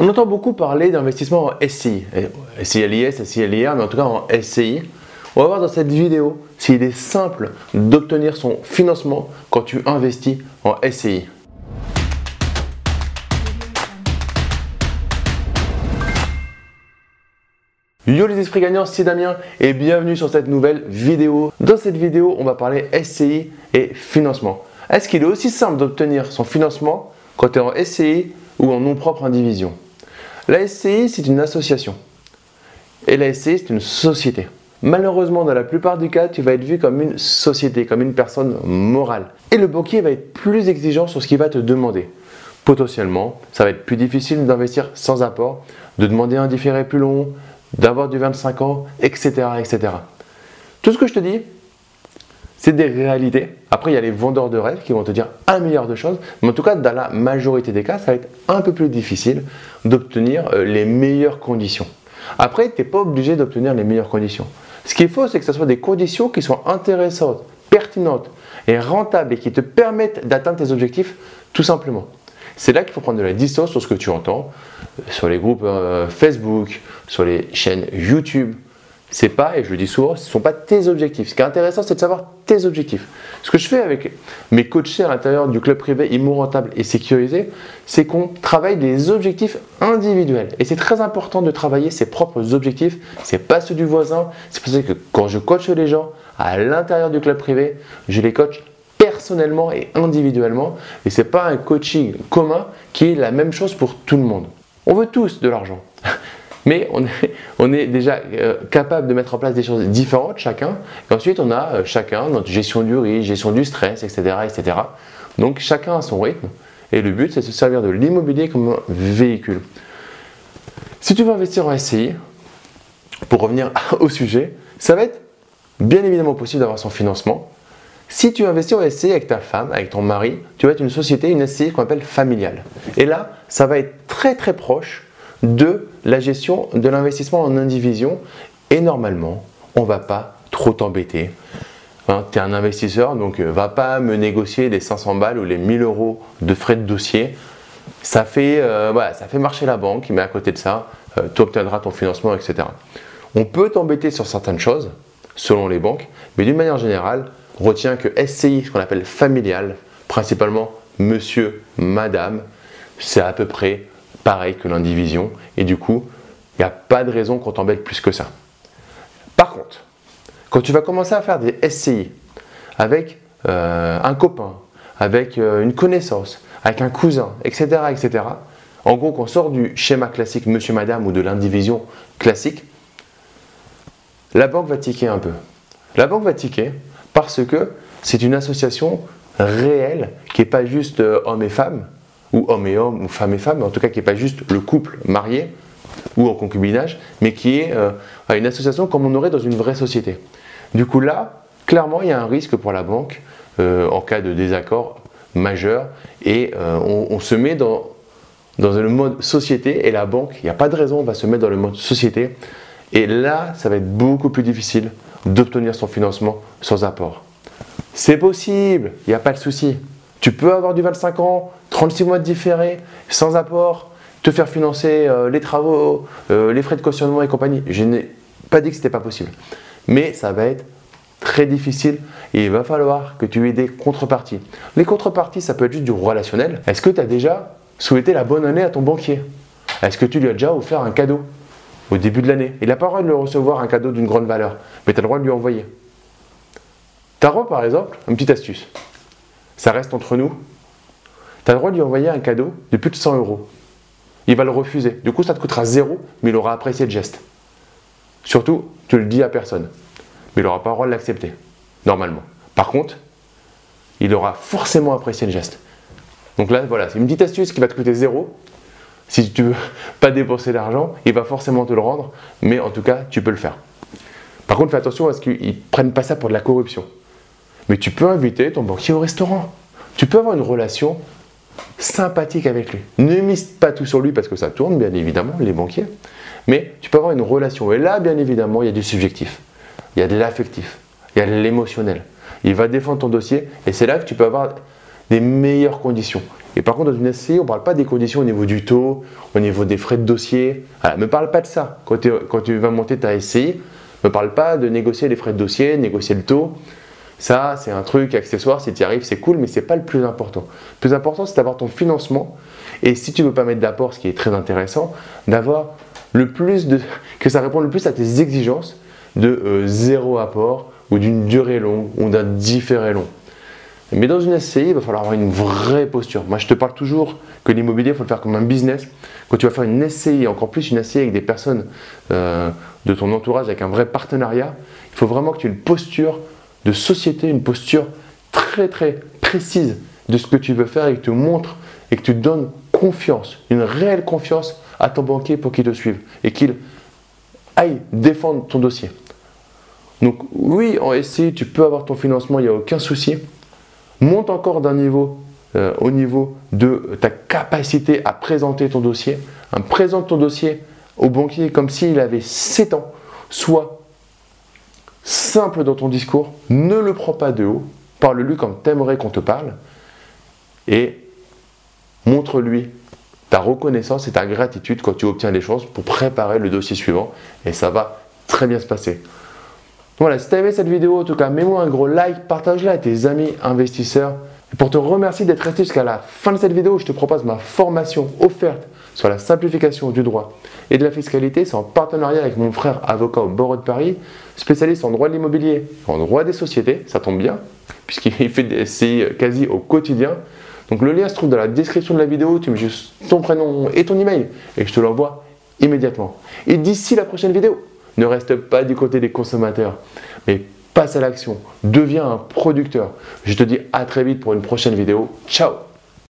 On entend beaucoup parler d'investissement en SCI, SCI SCI mais en tout cas en SCI. On va voir dans cette vidéo s'il est simple d'obtenir son financement quand tu investis en SCI. Yo les esprits gagnants, c'est Damien et bienvenue sur cette nouvelle vidéo. Dans cette vidéo, on va parler SCI et financement. Est-ce qu'il est aussi simple d'obtenir son financement quand tu es en SCI ou en nom propre indivision? La SCI, c'est une association et la SCI, c'est une société. Malheureusement, dans la plupart des cas, tu vas être vu comme une société, comme une personne morale. Et le banquier va être plus exigeant sur ce qu'il va te demander. Potentiellement, ça va être plus difficile d'investir sans apport, de demander un différé plus long, d'avoir du 25 ans, etc., etc. Tout ce que je te dis, c'est des réalités. Après, il y a les vendeurs de rêves qui vont te dire un milliard de choses, mais en tout cas, dans la majorité des cas, ça va être un peu plus difficile d'obtenir euh, les meilleures conditions. Après, tu n'es pas obligé d'obtenir les meilleures conditions. Ce qu'il faut, c'est que ce soit des conditions qui soient intéressantes, pertinentes et rentables et qui te permettent d'atteindre tes objectifs tout simplement. C'est là qu'il faut prendre de la distance sur ce que tu entends, euh, sur les groupes euh, Facebook, sur les chaînes YouTube. C'est pas, et je le dis souvent, ce ne sont pas tes objectifs. Ce qui est intéressant, c'est de savoir tes objectifs. Ce que je fais avec mes coachés à l'intérieur du club privé Immo Rentable et Sécurisé, c'est qu'on travaille des objectifs individuels. Et c'est très important de travailler ses propres objectifs. C'est pas ceux du voisin. C'est pour ça que quand je coach les gens à l'intérieur du club privé, je les coach personnellement et individuellement. Et ce n'est pas un coaching commun qui est la même chose pour tout le monde. On veut tous de l'argent. Mais on est, déjà euh, capable de mettre en place des choses différentes chacun. Ensuite, on a euh, chacun notre gestion du risque, gestion du stress, etc. etc. Donc chacun a son rythme. Et le but, c'est de se servir de l'immobilier comme un véhicule. Si tu veux investir en SCI, pour revenir au sujet, ça va être bien évidemment possible d'avoir son financement. Si tu investis en SCI avec ta femme, avec ton mari, tu vas être une société, une SCI qu'on appelle familiale. Et là, ça va être très très proche de la gestion de l'investissement en indivision. Et normalement, on ne va pas trop t'embêter. Hein, tu es un investisseur, donc euh, va pas me négocier les 500 balles ou les 1000 euros de frais de dossier. Ça fait, euh, ça fait marcher la banque, mais à côté de ça, euh, tu obtiendras ton financement, etc. On peut t'embêter sur certaines choses, selon les banques, mais d'une manière générale, retiens que SCI, ce qu'on appelle familial, principalement monsieur, madame, c'est à peu près pareil que l'indivision. Et du coup, il n'y a pas de raison qu'on t'embête plus que ça. Par contre, quand tu vas commencer à faire des SCI avec euh, un copain, avec euh, une connaissance, avec un cousin, etc., etc., en gros, qu'on sort du schéma classique monsieur-madame ou de l'indivision classique, la banque va tiquer un peu. La banque va tiquer parce que c'est une association réelle qui n'est pas juste euh, homme et femme, ou homme et homme, ou femme et femme, mais en tout cas qui n'est pas juste le couple marié ou en concubinage, mais qui est euh, une association comme on aurait dans une vraie société. Du coup là, clairement, il y a un risque pour la banque euh, en cas de désaccord majeur, et on, se met dans, dans le mode société, et la banque, il n'y a pas de raison, on va se mettre dans le mode société, et là, ça va être beaucoup plus difficile d'obtenir son financement sans apport. C'est possible, il n'y a pas de souci. Tu peux avoir du 25 ans, 36 mois de différé, sans apport, te faire financer euh, les travaux, euh, les frais de cautionnement et compagnie. Je n'ai pas dit que ce n'était pas possible. Mais ça va être très difficile et il va falloir que tu aies des contreparties. Les contreparties, ça peut être juste du relationnel. Est-ce que tu as déjà souhaité la bonne année à ton banquier? Est-ce que tu lui as déjà offert un cadeau au début de l'année? Il n'a pas le droit de le recevoir un cadeau d'une grande valeur, mais tu as le droit de lui envoyer. Droit, par exemple, une petite astuce. Ça reste entre nous. Tu as le droit de lui envoyer un cadeau de plus de 100 euros. Il va le refuser. Du coup, ça te coûtera zéro, mais il aura apprécié le geste. Surtout, tu le dis à personne. Mais il n'aura pas le droit de l'accepter, normalement. Par contre, il aura forcément apprécié le geste. Donc là, voilà, c'est une petite astuce qui va te coûter zéro, si tu veux pas dépenser d'argent, il va forcément te le rendre, mais en tout cas, tu peux le faire. Par contre, fais attention à ce qu'ils ne prennent pas ça pour de la corruption. Mais tu peux inviter ton banquier au restaurant. Tu peux avoir une relation sympathique avec lui. Ne mise pas tout sur lui parce que ça tourne, bien évidemment, les banquiers. Mais tu peux avoir une relation. Et là, bien évidemment, il y a du subjectif. Il y a de l'affectif. Il y a de l'émotionnel. Il va défendre ton dossier. Et c'est là que tu peux avoir des meilleures conditions. Et par contre, dans une SCI, on ne parle pas des conditions au niveau du taux, au niveau des frais de dossier. ne me parle pas de ça. Quand, quand tu vas monter ta SCI, ne me parle pas de négocier les frais de dossier, négocier le taux. Ça, c'est un truc accessoire. Si tu y arrives, c'est cool, mais ce n'est pas le plus important. Le plus important, c'est d'avoir ton financement. Et si tu veux pas mettre d'apport, ce qui est très intéressant, d'avoir le plus de. que ça réponde le plus à tes exigences de euh, zéro apport ou d'une durée longue ou d'un différé long. Mais dans une SCI, il va falloir avoir une vraie posture. Moi, je te parle toujours que l'immobilier, il faut le faire comme un business. Quand tu vas faire une SCI, encore plus une SCI avec des personnes euh, de ton entourage, avec un vrai partenariat, il faut vraiment que tu aies une posture de société, une posture très très précise de ce que tu veux faire et que tu montres et que tu donnes confiance, une réelle confiance à ton banquier pour qu'il te suive et qu'il aille défendre ton dossier. Donc oui, en SCI, tu peux avoir ton financement, il n'y a aucun souci monte encore d'un niveau euh, au niveau de ta capacité à présenter ton dossier. présente ton dossier au banquier comme s'il avait 7 ans. Sois simple dans ton discours, ne le prends pas de haut, parle-lui comme tu aimerais qu'on te parle et montre-lui ta reconnaissance et ta gratitude quand tu obtiens les choses pour préparer le dossier suivant et ça va très bien se passer. Voilà, si tu as aimé cette vidéo, en tout cas, mets-moi un gros like, partage-la à tes amis investisseurs. Pour te remercier d'être resté jusqu'à la fin de cette vidéo, je te propose ma formation offerte sur la simplification du droit et de la fiscalité. C'est en partenariat avec mon frère avocat au barreau de Paris, spécialiste en droit de l'immobilier, en droit des sociétés, ça tombe bien, puisqu'il fait des SCI quasi au quotidien. Donc le lien se trouve dans la description de la vidéo, tu mets juste ton prénom et ton email et je te l'envoie immédiatement. Et d'ici la prochaine vidéo, ne reste pas du côté des consommateurs, mais passe à l'action. Deviens un producteur. Je te dis à très vite pour une prochaine vidéo. Ciao